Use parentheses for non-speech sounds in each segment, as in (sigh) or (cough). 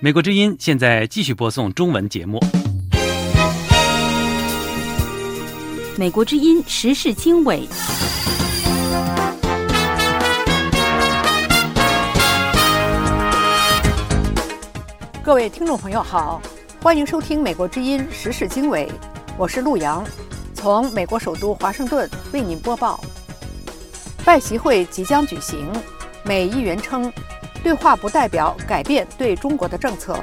美国之音现在继续播送中文节目。美国之音时事经纬。各位听众朋友好，欢迎收听《美国之音时事经纬》，我是陆洋，从美国首都华盛顿为您播报。拜习会即将举行，美议员称，对话不代表改变对中国的政策。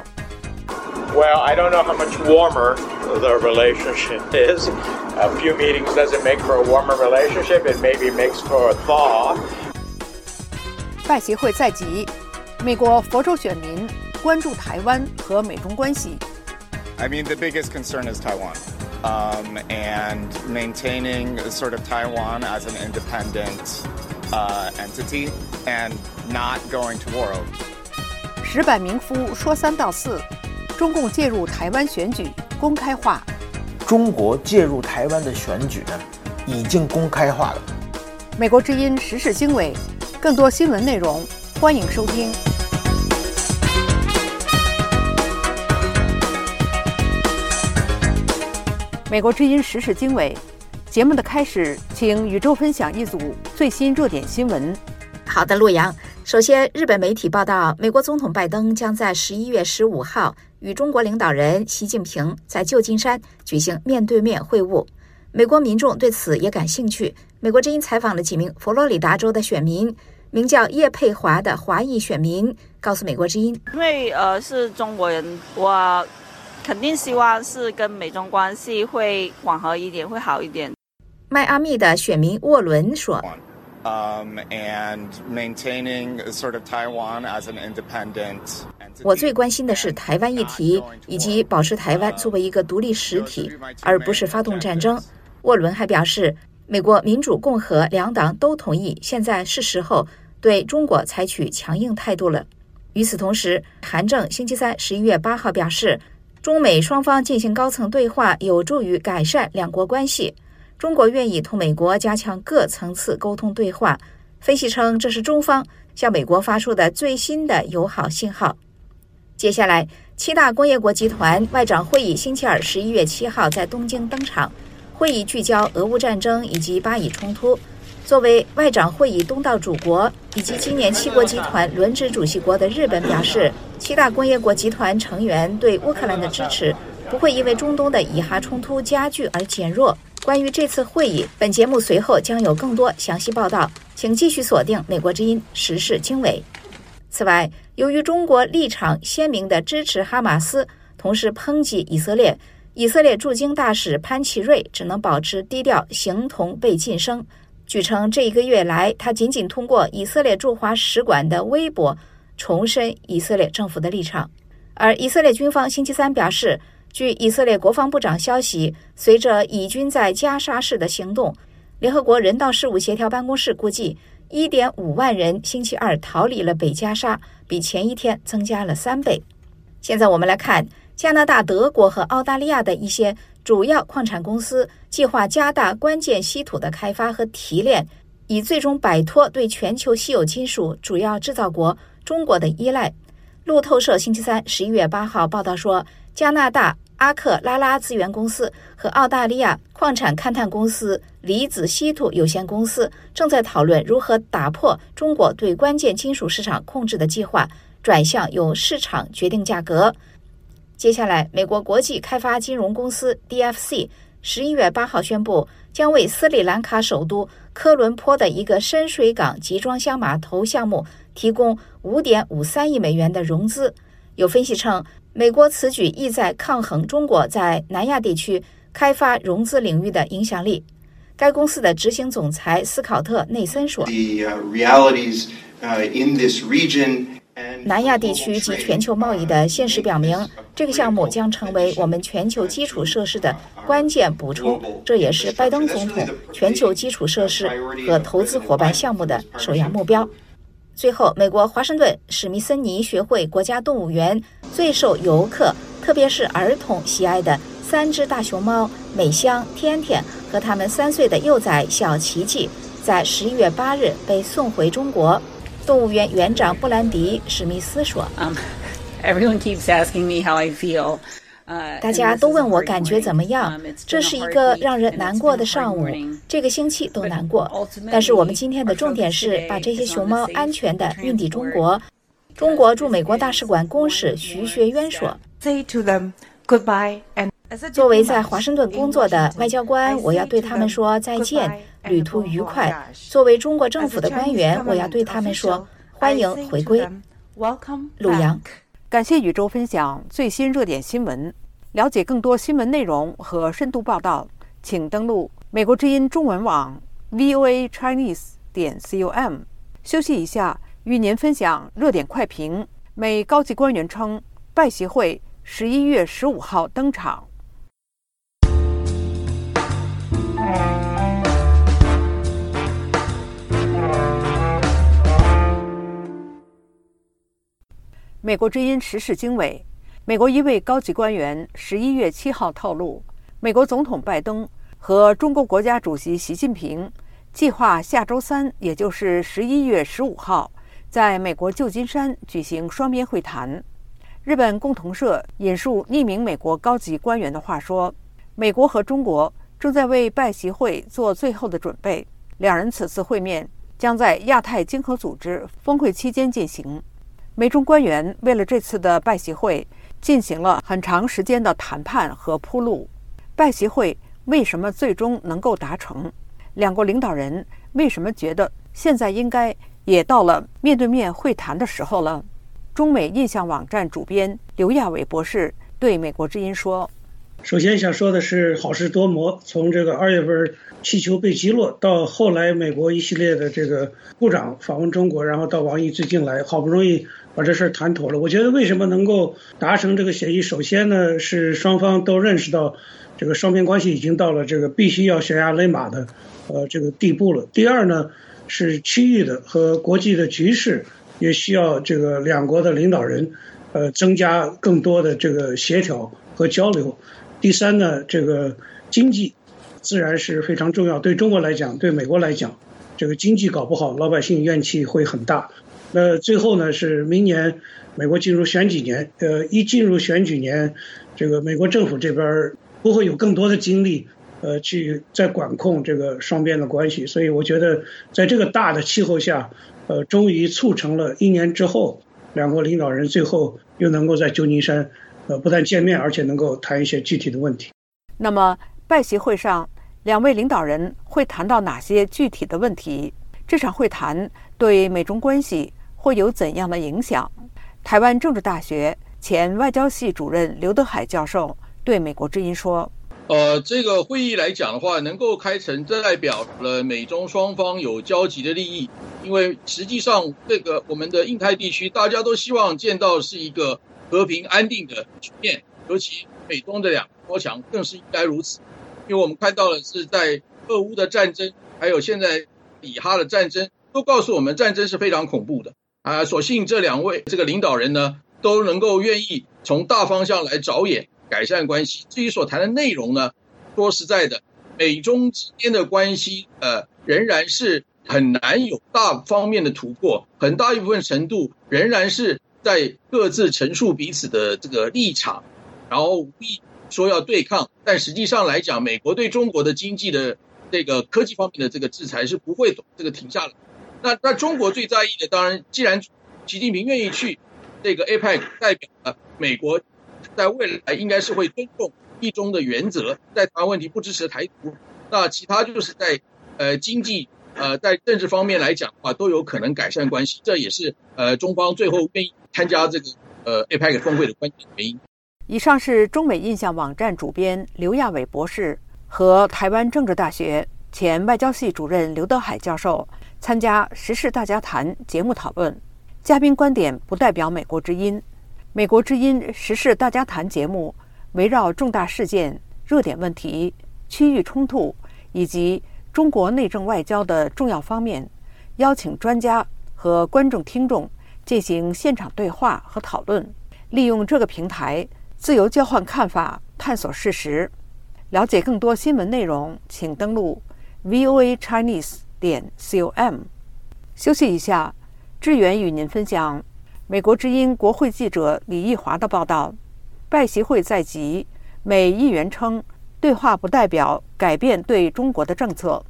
Well, I don't know how much warmer the relationship (laughs) is. A few meetings doesn't make for a warmer relationship. It maybe makes for a thaw. 拜习会在即，美国佛州选民。关注台湾和美中关系。I mean, the biggest concern is Taiwan, um, and maintaining sort of Taiwan as an independent uh, entity and not going to war. 石柏明夫说三道四，中共介入台湾选举公开化。中国介入台湾的选举呢，已经公开化了。美国之音时事经纬，更多新闻内容，欢迎收听。美国之音时事经纬节目的开始，请宇宙分享一组最新热点新闻。好的，陆阳。首先，日本媒体报道，美国总统拜登将在十一月十五号与中国领导人习近平在旧金山举行面对面会晤。美国民众对此也感兴趣。美国之音采访了几名佛罗里达州的选民，名叫叶佩华的华裔选民告诉美国之音：“因为呃是中国人，我。”肯定希望是跟美中关系会缓和一点，会好一点。迈阿密的选民沃伦说：“Um, and maintaining sort of Taiwan as an independent。”我最关心的是台湾议题，以及保持台湾作为一个独立实体，而不是发动战争。沃伦还表示，美国民主、共和两党都同意，现在是时候对中国采取强硬态度了。与此同时，韩正星期三十一月八号表示。中美双方进行高层对话，有助于改善两国关系。中国愿意同美国加强各层次沟通对话。分析称，这是中方向美国发出的最新的友好信号。接下来，七大工业国集团外长会议星期二十一月七号在东京登场，会议聚焦俄乌战争以及巴以冲突。作为外长会议东道主国以及今年七国集团轮值主席国的日本表示。七大工业国集团成员对乌克兰的支持不会因为中东的以哈冲突加剧而减弱。关于这次会议，本节目随后将有更多详细报道，请继续锁定美国之音时事经纬。此外，由于中国立场鲜明地支持哈马斯，同时抨击以色列，以色列驻京大使潘奇瑞只能保持低调，形同被晋升。据称，这一个月来，他仅仅通过以色列驻华使馆的微博。重申以色列政府的立场，而以色列军方星期三表示，据以色列国防部长消息，随着以军在加沙市的行动，联合国人道事务协调办公室估计，1.5万人星期二逃离了北加沙，比前一天增加了三倍。现在我们来看，加拿大、德国和澳大利亚的一些主要矿产公司计划加大关键稀土的开发和提炼，以最终摆脱对全球稀有金属主要制造国。中国的依赖。路透社星期三十一月八号报道说，加拿大阿克拉拉资源公司和澳大利亚矿产勘探公司离子稀土有限公司正在讨论如何打破中国对关键金属市场控制的计划，转向由市场决定价格。接下来，美国国际开发金融公司 DFC 十一月八号宣布，将为斯里兰卡首都科伦坡的一个深水港集装箱码头项目。提供五点五三亿美元的融资。有分析称，美国此举意在抗衡中国在南亚地区开发融资领域的影响力。该公司的执行总裁斯考特内森说：“南亚地区及全球贸易的现实表明，这个项目将成为我们全球基础设施的关键补充。这也是拜登总统全球基础设施和投资伙伴项目的首要目标。”最后，美国华盛顿史密森尼学会国家动物园最受游客，特别是儿童喜爱的三只大熊猫美香、天天和他们三岁的幼崽小奇奇，在十一月八日被送回中国。动物园园长布兰迪·史密斯说。Everyone keeps asking me how I feel. 大家都问我感觉怎么样。这是一个让人难过的上午，这个星期都难过。但是我们今天的重点是把这些熊猫安全地运抵中国。中国驻美国大使馆公使徐学渊说：“Say to them goodbye and。”作为在华盛顿工作的外交官，我要对他们说再见，旅途愉快。作为中国政府的官员，我要对他们说欢迎回归。陆阳。感谢宇宙分享最新热点新闻。了解更多新闻内容和深度报道，请登录美国之音中文网 voa chinese 点 com。休息一下，与您分享热点快评。美高级官员称，拜协会十一月十五号登场。美国之音时事经纬，美国一位高级官员十一月七号透露，美国总统拜登和中国国家主席习近平计划下周三，也就是十一月十五号，在美国旧金山举行双边会谈。日本共同社引述匿名美国高级官员的话说：“美国和中国正在为拜习会做最后的准备，两人此次会面将在亚太经合组织峰会期间进行。”美中官员为了这次的拜习会进行了很长时间的谈判和铺路。拜习会为什么最终能够达成？两国领导人为什么觉得现在应该也到了面对面会谈的时候了？中美印象网站主编刘亚伟博士对美国之音说：“首先想说的是好事多磨，从这个二月份气球被击落到后来美国一系列的这个部长访问中国，然后到王毅最近来，好不容易。”把这事儿谈妥了，我觉得为什么能够达成这个协议？首先呢，是双方都认识到，这个双边关系已经到了这个必须要悬崖勒马的，呃，这个地步了。第二呢，是区域的和国际的局势也需要这个两国的领导人，呃，增加更多的这个协调和交流。第三呢，这个经济自然是非常重要。对中国来讲，对美国来讲，这个经济搞不好，老百姓怨气会很大。那最后呢是明年美国进入选举年，呃，一进入选举年，这个美国政府这边不会有更多的精力，呃，去再管控这个双边的关系。所以我觉得在这个大的气候下，呃，终于促成了一年之后，两国领导人最后又能够在旧金山，呃，不但见面，而且能够谈一些具体的问题。那么拜习会上，两位领导人会谈到哪些具体的问题？这场会谈对美中关系？会有怎样的影响？台湾政治大学前外交系主任刘德海教授对美国之音说：“呃，这个会议来讲的话，能够开成，这代表了美中双方有交集的利益。因为实际上，这个我们的印太地区，大家都希望见到是一个和平安定的局面，尤其美中的两国强更是应该如此。因为我们看到了是在俄乌的战争，还有现在以哈的战争，都告诉我们战争是非常恐怖的。”啊，所幸这两位这个领导人呢，都能够愿意从大方向来着眼改善关系。至于所谈的内容呢，说实在的，美中之间的关系，呃，仍然是很难有大方面的突破，很大一部分程度仍然是在各自陈述彼此的这个立场，然后无意说要对抗，但实际上来讲，美国对中国的经济的这个科技方面的这个制裁是不会这个停下来。那那中国最在意的，当然，既然习近平愿意去这个 APEC，代表了美国在未来应该是会尊重一中的原则，在台湾问题不支持台独。那其他就是在呃经济呃在政治方面来讲的话，都有可能改善关系。这也是呃中方最后愿意参加这个呃 APEC 峰会的关键原因。以上是中美印象网站主编刘亚伟博士和台湾政治大学前外交系主任刘德海教授。参加《时事大家谈》节目讨论，嘉宾观点不代表美国之音。美国之音《时事大家谈》节目围绕重大事件、热点问题、区域冲突以及中国内政外交的重要方面，邀请专家和观众听众进行现场对话和讨论，利用这个平台自由交换看法、探索事实。了解更多新闻内容，请登录 VOA Chinese。点 com，休息一下，志远与您分享美国之音国会记者李义华的报道。拜习会在即，美议员称，对话不代表改变对中国的政策。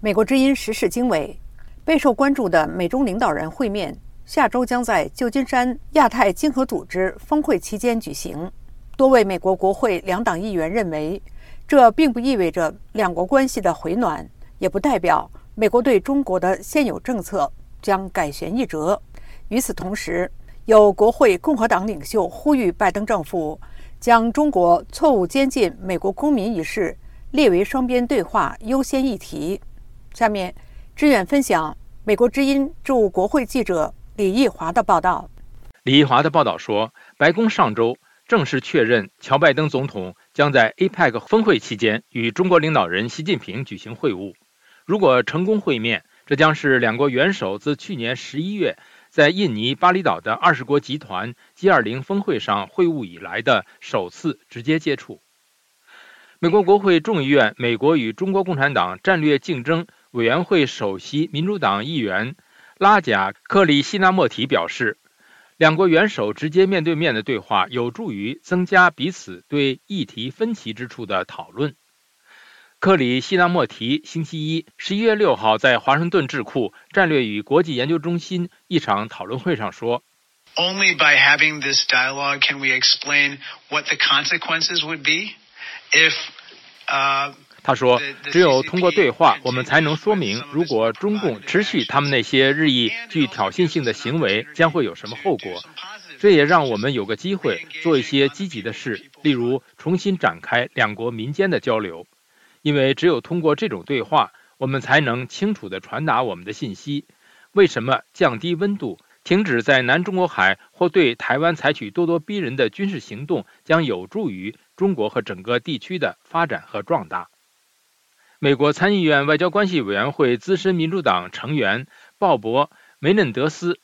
美国之音时事经纬，备受关注的美中领导人会面，下周将在旧金山亚太经合组织峰会期间举行。多位美国国会两党议员认为，这并不意味着两国关系的回暖，也不代表美国对中国的现有政策将改弦易辙。与此同时，有国会共和党领袖呼吁拜登政府将中国错误监禁美国公民一事列为双边对话优先议题。下面，志远分享美国之音驻国会记者李义华的报道。李义华的报道说，白宫上周正式确认，乔拜登总统将在 APEC 峰会期间与中国领导人习近平举行会晤。如果成功会面，这将是两国元首自去年十一月在印尼巴厘岛的二十国集团 G20 峰会上会晤以来的首次直接接触。美国国会众议院美国与中国共产党战略竞争。委员会首席民主党议员拉贾克里希纳莫提表示，两国元首直接面对面的对话有助于增加彼此对议题分歧之处的讨论。克里希纳莫提星期一十一月六号在华盛顿智库战略与国际研究中心一场讨论会上说：“Only by having this dialogue can we explain what the consequences would be if.” 他说：“只有通过对话，我们才能说明，如果中共持续他们那些日益具挑衅性的行为，将会有什么后果。这也让我们有个机会做一些积极的事，例如重新展开两国民间的交流。因为只有通过这种对话，我们才能清楚地传达我们的信息。为什么降低温度、停止在南中国海或对台湾采取咄咄逼人的军事行动，将有助于中国和整个地区的发展和壮大？”美国参议院外交关系委员会资深民主党成员鲍勃·梅嫩德斯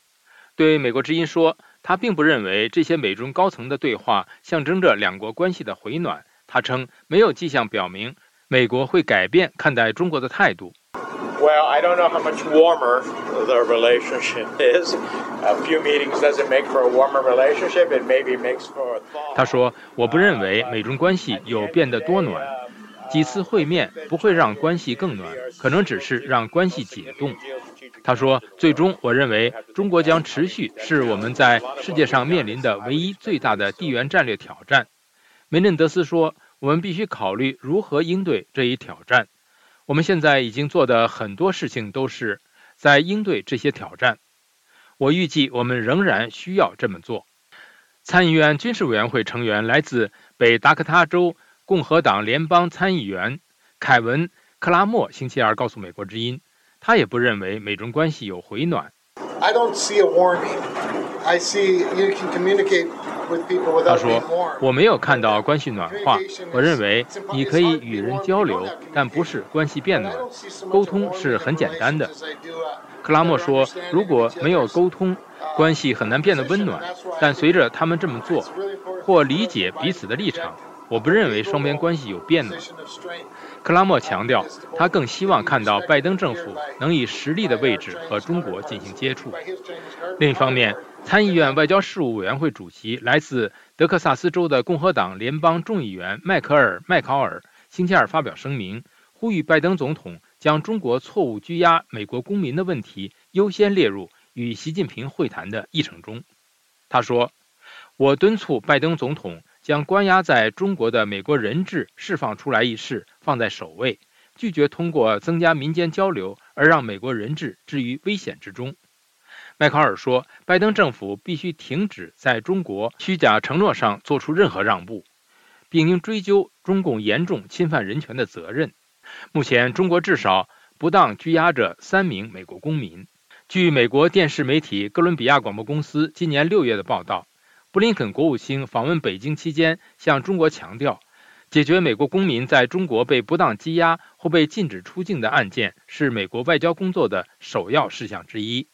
对美国之音说：“他并不认为这些美中高层的对话象征着两国关系的回暖。”他称，没有迹象表明美国会改变看待中国的态度。Well, I don't know how much warmer the relationship is. A few meetings doesn't make for a warmer relationship. It maybe makes for a thaw. 他说：“我不认为美中关系有变得多暖。”几次会面不会让关系更暖，可能只是让关系解冻。他说：“最终，我认为中国将持续是我们在世界上面临的唯一最大的地缘战略挑战。”梅嫩德斯说：“我们必须考虑如何应对这一挑战。我们现在已经做的很多事情都是在应对这些挑战。我预计我们仍然需要这么做。”参议院军事委员会成员来自北达科他州。共和党联邦参议员凯文·克拉默星期二告诉美国之音，他也不认为美中关系有回暖。I don't see a warming. I see you can communicate. 他说：“我没有看到关系暖化。我认为你可以与人交流，但不是关系变暖。沟通是很简单的。”克拉默说：“如果没有沟通，关系很难变得温暖。但随着他们这么做，或理解彼此的立场。”我不认为双边关系有变暖。克拉默强调，他更希望看到拜登政府能以实力的位置和中国进行接触。另一方面，参议院外交事务委员会主席、来自德克萨斯州的共和党联邦众议员迈克尔·麦考尔星期二发表声明，呼吁拜登总统将中国错误拘押美国公民的问题优先列入与习近平会谈的议程中。他说：“我敦促拜登总统。”将关押在中国的美国人质释放出来一事放在首位，拒绝通过增加民间交流而让美国人质置于危险之中。迈考尔说，拜登政府必须停止在中国虚假承诺上做出任何让步，并应追究中共严重侵犯人权的责任。目前，中国至少不当拘押着三名美国公民。据美国电视媒体哥伦比亚广播公司今年六月的报道。布林肯国务卿访问北京期间，向中国强调，解决美国公民在中国被不当羁押或被禁止出境的案件是美国外交工作的首要事项之一。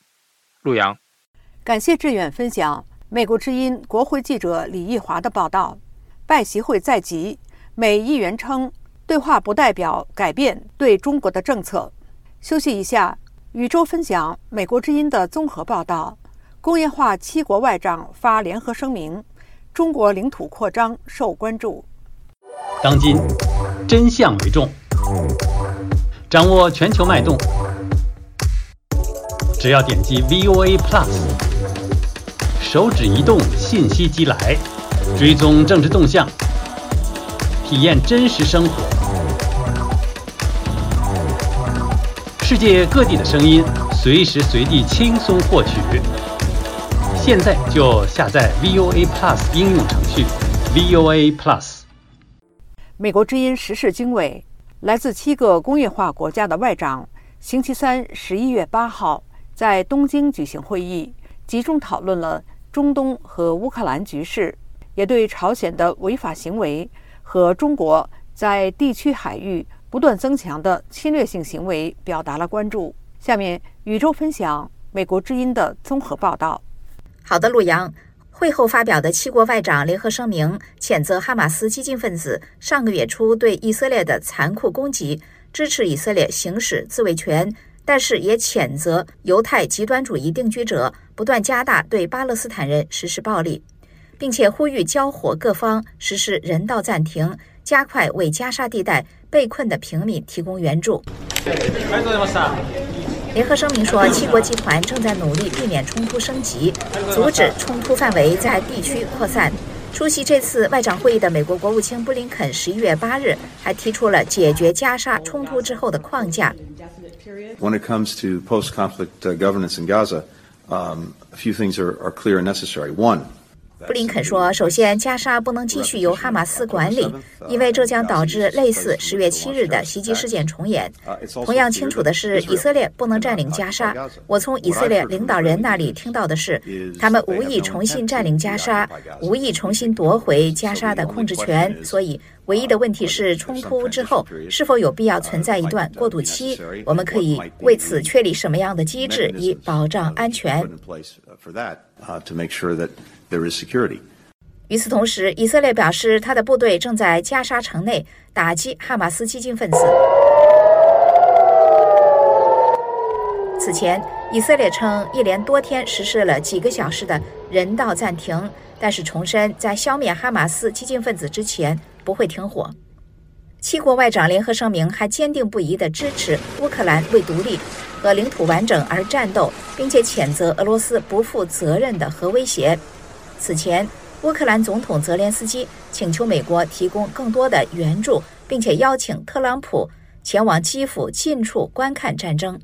陆阳，感谢志远分享美国之音国会记者李义华的报道。拜习会在即，美议员称对话不代表改变对中国的政策。休息一下，宇宙分享美国之音的综合报道：工业化七国外长发联合声明，中国领土扩张受关注。当今真相为重，掌握全球脉动，只要点击 VOA Plus，手指移动，信息即来，追踪政治动向，体验真实生活，世界各地的声音，随时随地轻松获取。现在就下载 VOA Plus 应用程序，VOA Plus。美国之音时事经纬，来自七个工业化国家的外长，星期三十一月八号在东京举行会议，集中讨论了中东和乌克兰局势，也对朝鲜的违法行为和中国在地区海域不断增强的侵略性行为表达了关注。下面，宇宙分享美国之音的综合报道。好的，陆阳。会后发表的七国外长联合声明，谴责哈马斯激进分子上个月初对以色列的残酷攻击，支持以色列行使自卫权，但是也谴责犹太极端主义定居者不断加大对巴勒斯坦人实施暴力，并且呼吁交火各方实施人道暂停，加快为加沙地带被困的平民提供援助。联合声明说，七国集团正在努力避免冲突升级，阻止冲突范围在地区扩散。出席这次外长会议的美国国务卿布林肯十一月八日还提出了解决加沙冲突之后的框架。When it comes to post-conflict governance in Gaza, um, a few things are are clear and necessary. One. 布林肯说：“首先，加沙不能继续由哈马斯管理，因为这将导致类似十月七日的袭击事件重演。同样清楚的是，以色列不能占领加沙。我从以色列领导人那里听到的是，他们无意重新占领加沙，无意重新夺回加沙的控制权。所以，唯一的问题是，冲突之后是否有必要存在一段过渡期？我们可以为此确立什么样的机制以保障安全？”与此同时，以色列表示，他的部队正在加沙城内打击哈马斯激进分子。此前，以色列称一连多天实施了几个小时的人道暂停，但是重申在消灭哈马斯激进分子之前不会停火。七国外长联合声明还坚定不移地支持乌克兰为独立和领土完整而战斗，并且谴责俄罗斯不负责任的核威胁。此前，乌克兰总统泽连斯基请求美国提供更多的援助，并且邀请特朗普前往基辅近处观看战争。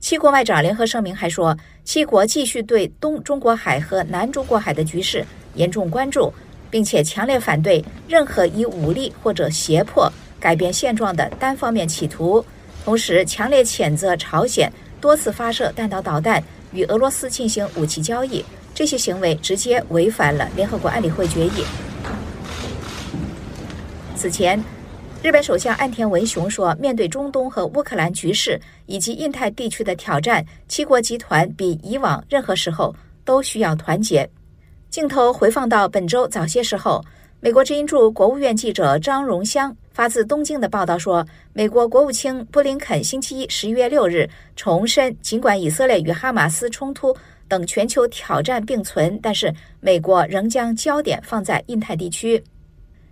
七国外长联合声明还说，七国继续对东中国海和南中国海的局势严重关注，并且强烈反对任何以武力或者胁迫改变现状的单方面企图，同时强烈谴责朝鲜多次发射弹道导弹与俄罗斯进行武器交易。这些行为直接违反了联合国安理会决议。此前，日本首相岸田文雄说：“面对中东和乌克兰局势以及印太地区的挑战，七国集团比以往任何时候都需要团结。”镜头回放到本周早些时候，美国之音驻国务院记者张荣香发自东京的报道说，美国国务卿布林肯星期一十一月六日重申，尽管以色列与哈马斯冲突。等全球挑战并存，但是美国仍将焦点放在印太地区。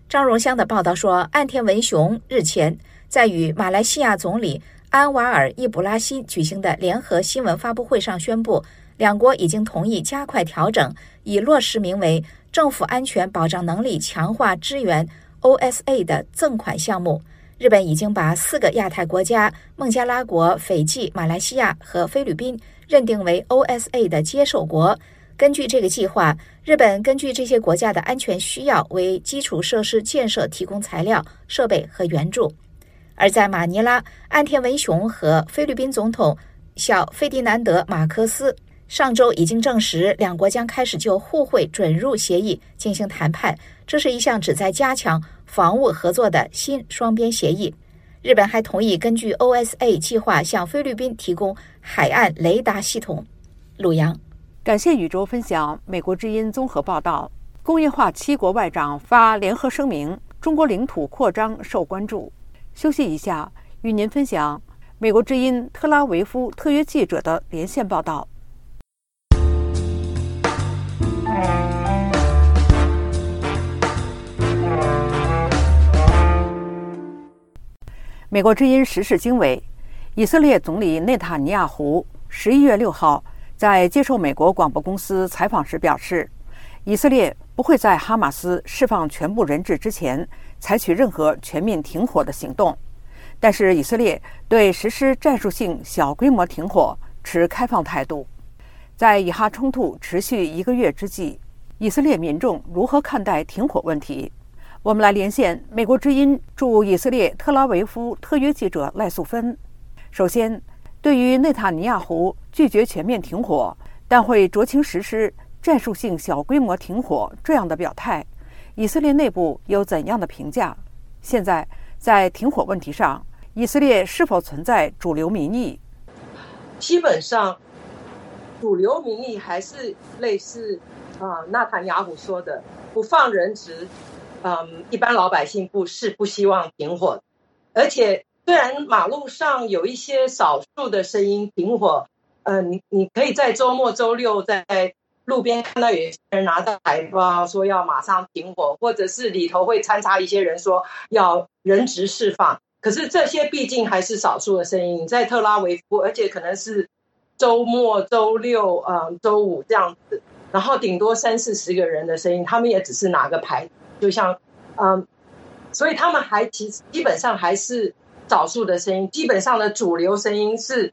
张荣香的报道说，岸田文雄日前在与马来西亚总理安瓦尔·易卜拉欣举行的联合新闻发布会上宣布，两国已经同意加快调整，以落实名为“政府安全保障能力强化支援 ”（OSA） 的赠款项目。日本已经把四个亚太国家——孟加拉国、斐济、马来西亚和菲律宾。认定为 OSA 的接受国。根据这个计划，日本根据这些国家的安全需要，为基础设施建设提供材料、设备和援助。而在马尼拉，岸田文雄和菲律宾总统小费迪南德·马克思上周已经证实，两国将开始就互惠准入协议进行谈判。这是一项旨在加强防务合作的新双边协议。日本还同意根据 OSA 计划向菲律宾提供海岸雷达系统。鲁阳，感谢宇宙分享美国之音综合报道。工业化七国外长发联合声明，中国领土扩张受关注。休息一下，与您分享美国之音特拉维夫特约记者的连线报道。美国之音时事经纬，以色列总理内塔尼亚胡十一月六号在接受美国广播公司采访时表示，以色列不会在哈马斯释放全部人质之前采取任何全面停火的行动，但是以色列对实施战术性小规模停火持开放态度。在以哈冲突持续一个月之际，以色列民众如何看待停火问题？我们来连线美国之音驻以色列特拉维夫特约记者赖素芬。首先，对于内塔尼亚胡拒绝全面停火，但会酌情实施战术性小规模停火这样的表态，以色列内部有怎样的评价？现在在停火问题上，以色列是否存在主流民意？基本上，主流民意还是类似啊，纳坦雅胡说的，不放人质。嗯，一般老百姓不是不希望停火，而且虽然马路上有一些少数的声音停火，呃，你你可以在周末周六在路边看到有些人拿着海报说要马上停火，或者是里头会掺杂一些人说要人质释放，可是这些毕竟还是少数的声音，在特拉维夫，而且可能是周末周六、嗯周五这样子，然后顶多三四十个人的声音，他们也只是拿个牌。就像，嗯，所以他们还其实基本上还是少数的声音，基本上的主流声音是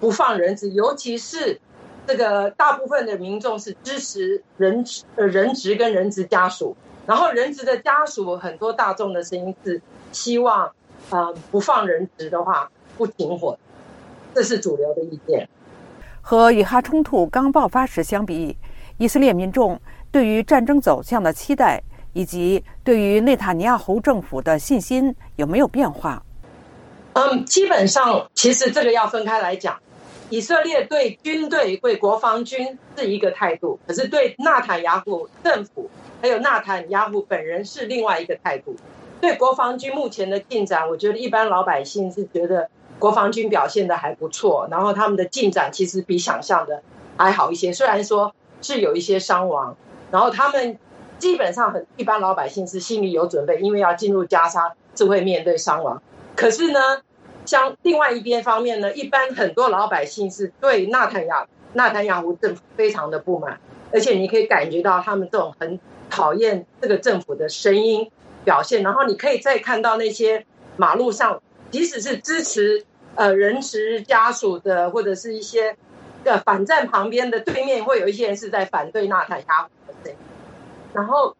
不放人质，尤其是这个大部分的民众是支持人质呃人质跟人质家属，然后人质的家属很多大众的声音是希望，嗯，不放人质的话不停火，这是主流的意见。和以哈冲突刚爆发时相比，以色列民众对于战争走向的期待。以及对于内塔尼亚胡政府的信心有没有变化？嗯，基本上其实这个要分开来讲。以色列对军队、对国防军是一个态度，可是对纳坦雅胡政府还有纳坦雅胡本人是另外一个态度。对国防军目前的进展，我觉得一般老百姓是觉得国防军表现的还不错，然后他们的进展其实比想象的还好一些。虽然说是有一些伤亡，然后他们。基本上很一般，老百姓是心里有准备，因为要进入加沙是会面对伤亡。可是呢，像另外一边方面呢，一般很多老百姓是对纳坦亚纳坦亚胡政府非常的不满，而且你可以感觉到他们这种很讨厌这个政府的声音表现。然后你可以再看到那些马路上，即使是支持呃人质家属的，或者是一些呃反战旁边的对面，会有一些人是在反对纳坦亚胡。然后，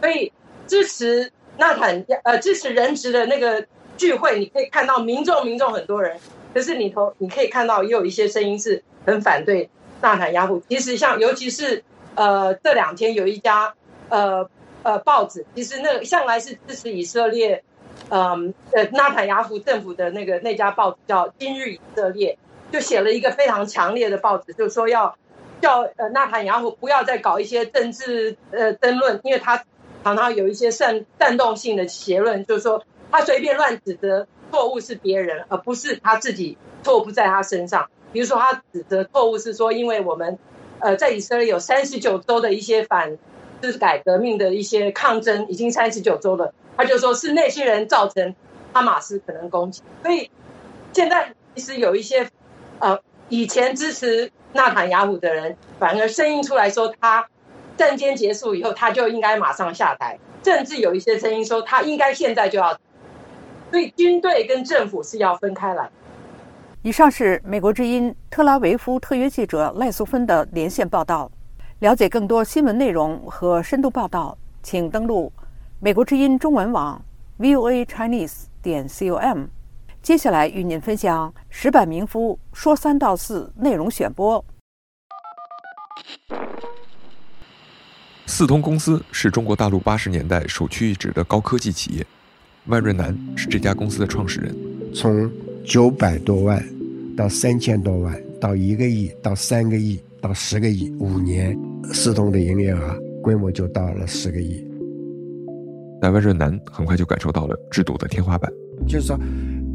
所以支持纳坦呃支持人质的那个聚会，你可以看到民众民众很多人，可是里头你可以看到也有一些声音是很反对纳坦雅虎。其实像尤其是呃这两天有一家呃呃报纸，其实那向来是支持以色列，嗯呃纳坦雅胡政府的那个那家报纸叫《今日以色列》，就写了一个非常强烈的报纸，就说要。叫呃纳坦雅胡不要再搞一些政治呃争论，因为他常常有一些煽煽动性的结论，就是说他随便乱指责错误是别人，而不是他自己错不在他身上。比如说他指责错误是说，因为我们呃在以色列有三十九周的一些反就是改革命的一些抗争，已经三十九周了，他就说是那些人造成哈马斯可能攻击。所以现在其实有一些呃以前支持。纳坦雅胡的人反而声音出来说，他战争结束以后，他就应该马上下台。甚至有一些声音说，他应该现在就要。所以军队跟政府是要分开来。以上是美国之音特拉维夫特约记者赖素芬的连线报道。了解更多新闻内容和深度报道，请登录美国之音中文网 voa chinese 点 com。接下来与您分享石板明夫说三道四内容选播。四通公司是中国大陆八十年代首屈一指的高科技企业，万润南是这家公司的创始人。从九百多万到三千多万，到一个亿，到三个亿，到十个亿，五年，四通的营业额规模就到了十个亿。但万润南很快就感受到了制度的天花板，就是说，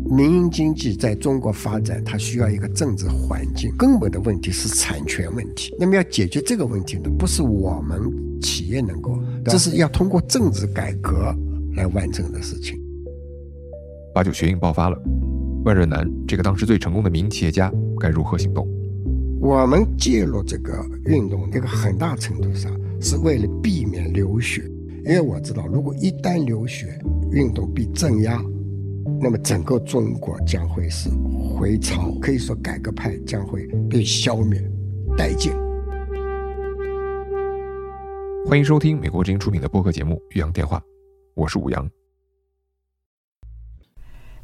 民营经济在中国发展，它需要一个政治环境。根本的问题是产权问题。那么要解决这个问题呢，不是我们企业能够，这是要通过政治改革来完成的事情。八九学运爆发了，万润南这个当时最成功的民营企业家该如何行动？我们介入这个运动，一个很大程度上是为了避免流血。因为我知道，如果一旦流血，运动被镇压，那么整个中国将会是回潮，可以说改革派将会被消灭殆尽。欢迎收听美国之音出品的播客节目《岳阳电话》，我是武阳。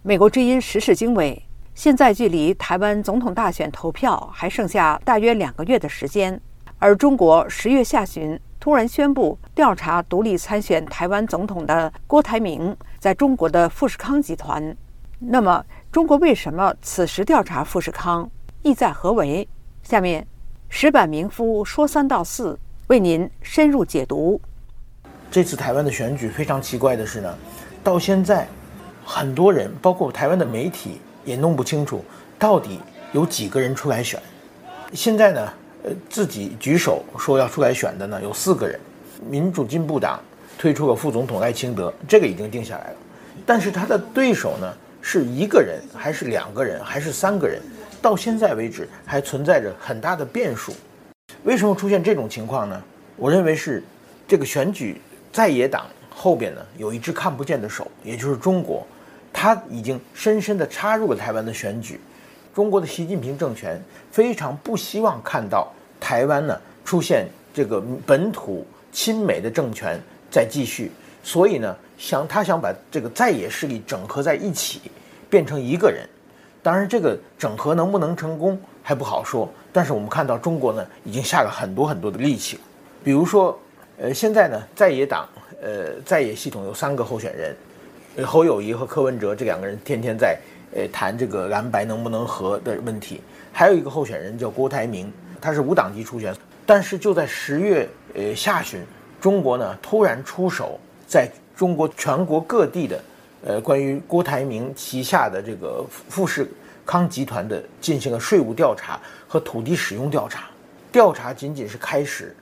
美国之音时事经纬，现在距离台湾总统大选投票还剩下大约两个月的时间，而中国十月下旬。突然宣布调查独立参选台湾总统的郭台铭在中国的富士康集团。那么，中国为什么此时调查富士康，意在何为？下面，石板明夫说三道四，为您深入解读。这次台湾的选举非常奇怪的是呢，到现在，很多人，包括台湾的媒体，也弄不清楚到底有几个人出来选。现在呢？呃，自己举手说要出来选的呢，有四个人。民主进步党推出了副总统赖清德，这个已经定下来了。但是他的对手呢，是一个人还是两个人还是三个人？到现在为止还存在着很大的变数。为什么出现这种情况呢？我认为是这个选举在野党后边呢有一只看不见的手，也就是中国，他已经深深地插入了台湾的选举。中国的习近平政权非常不希望看到台湾呢出现这个本土亲美的政权再继续，所以呢，想他想把这个在野势力整合在一起，变成一个人。当然，这个整合能不能成功还不好说。但是我们看到中国呢已经下了很多很多的力气，比如说，呃，现在呢在野党呃在野系统有三个候选人，侯友谊和柯文哲这两个人天天在。呃，谈这个蓝白能不能合的问题，还有一个候选人叫郭台铭，他是无党籍初选，但是就在十月呃下旬，中国呢突然出手，在中国全国各地的呃关于郭台铭旗下的这个富士康集团的进行了税务调查和土地使用调查，调查仅仅是开始，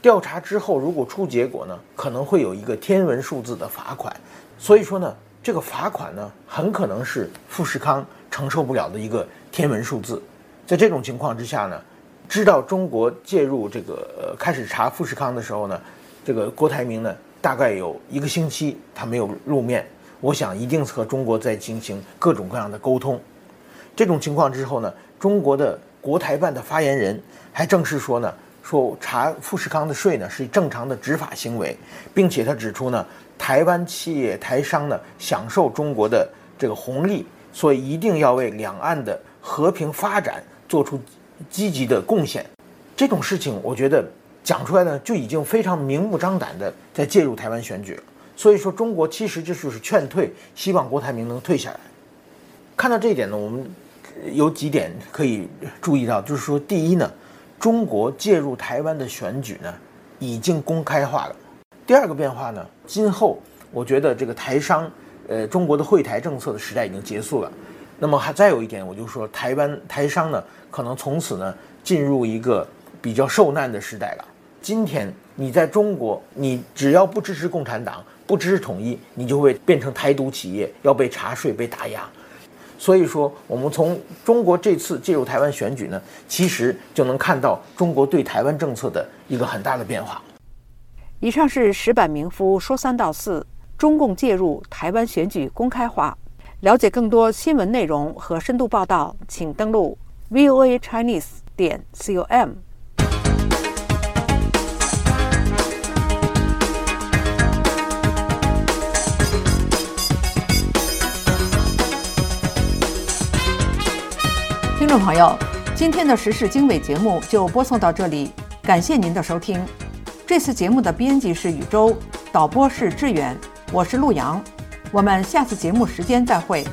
调查之后如果出结果呢，可能会有一个天文数字的罚款，所以说呢。这个罚款呢，很可能是富士康承受不了的一个天文数字。在这种情况之下呢，知道中国介入这个呃开始查富士康的时候呢，这个郭台铭呢，大概有一个星期他没有露面。我想一定是和中国在进行各种各样的沟通。这种情况之后呢，中国的国台办的发言人还正式说呢，说查富士康的税呢是正常的执法行为，并且他指出呢。台湾企业、台商呢，享受中国的这个红利，所以一定要为两岸的和平发展做出积极的贡献。这种事情，我觉得讲出来呢，就已经非常明目张胆的在介入台湾选举了。所以说，中国其实这就是劝退，希望郭台铭能退下来。看到这一点呢，我们有几点可以注意到，就是说，第一呢，中国介入台湾的选举呢，已经公开化了。第二个变化呢，今后我觉得这个台商，呃，中国的会台政策的时代已经结束了。那么还再有一点，我就说台湾台商呢，可能从此呢进入一个比较受难的时代了。今天你在中国，你只要不支持共产党，不支持统一，你就会变成台独企业，要被查税、被打压。所以说，我们从中国这次介入台湾选举呢，其实就能看到中国对台湾政策的一个很大的变化。以上是石板明夫说三道四，中共介入台湾选举公开化。了解更多新闻内容和深度报道，请登录 voa chinese 点 com。众朋友，今天的时事经纬节目就播送到这里，感谢您的收听。这次节目的编辑是宇宙，导播是志远，我是陆阳，我们下次节目时间再会。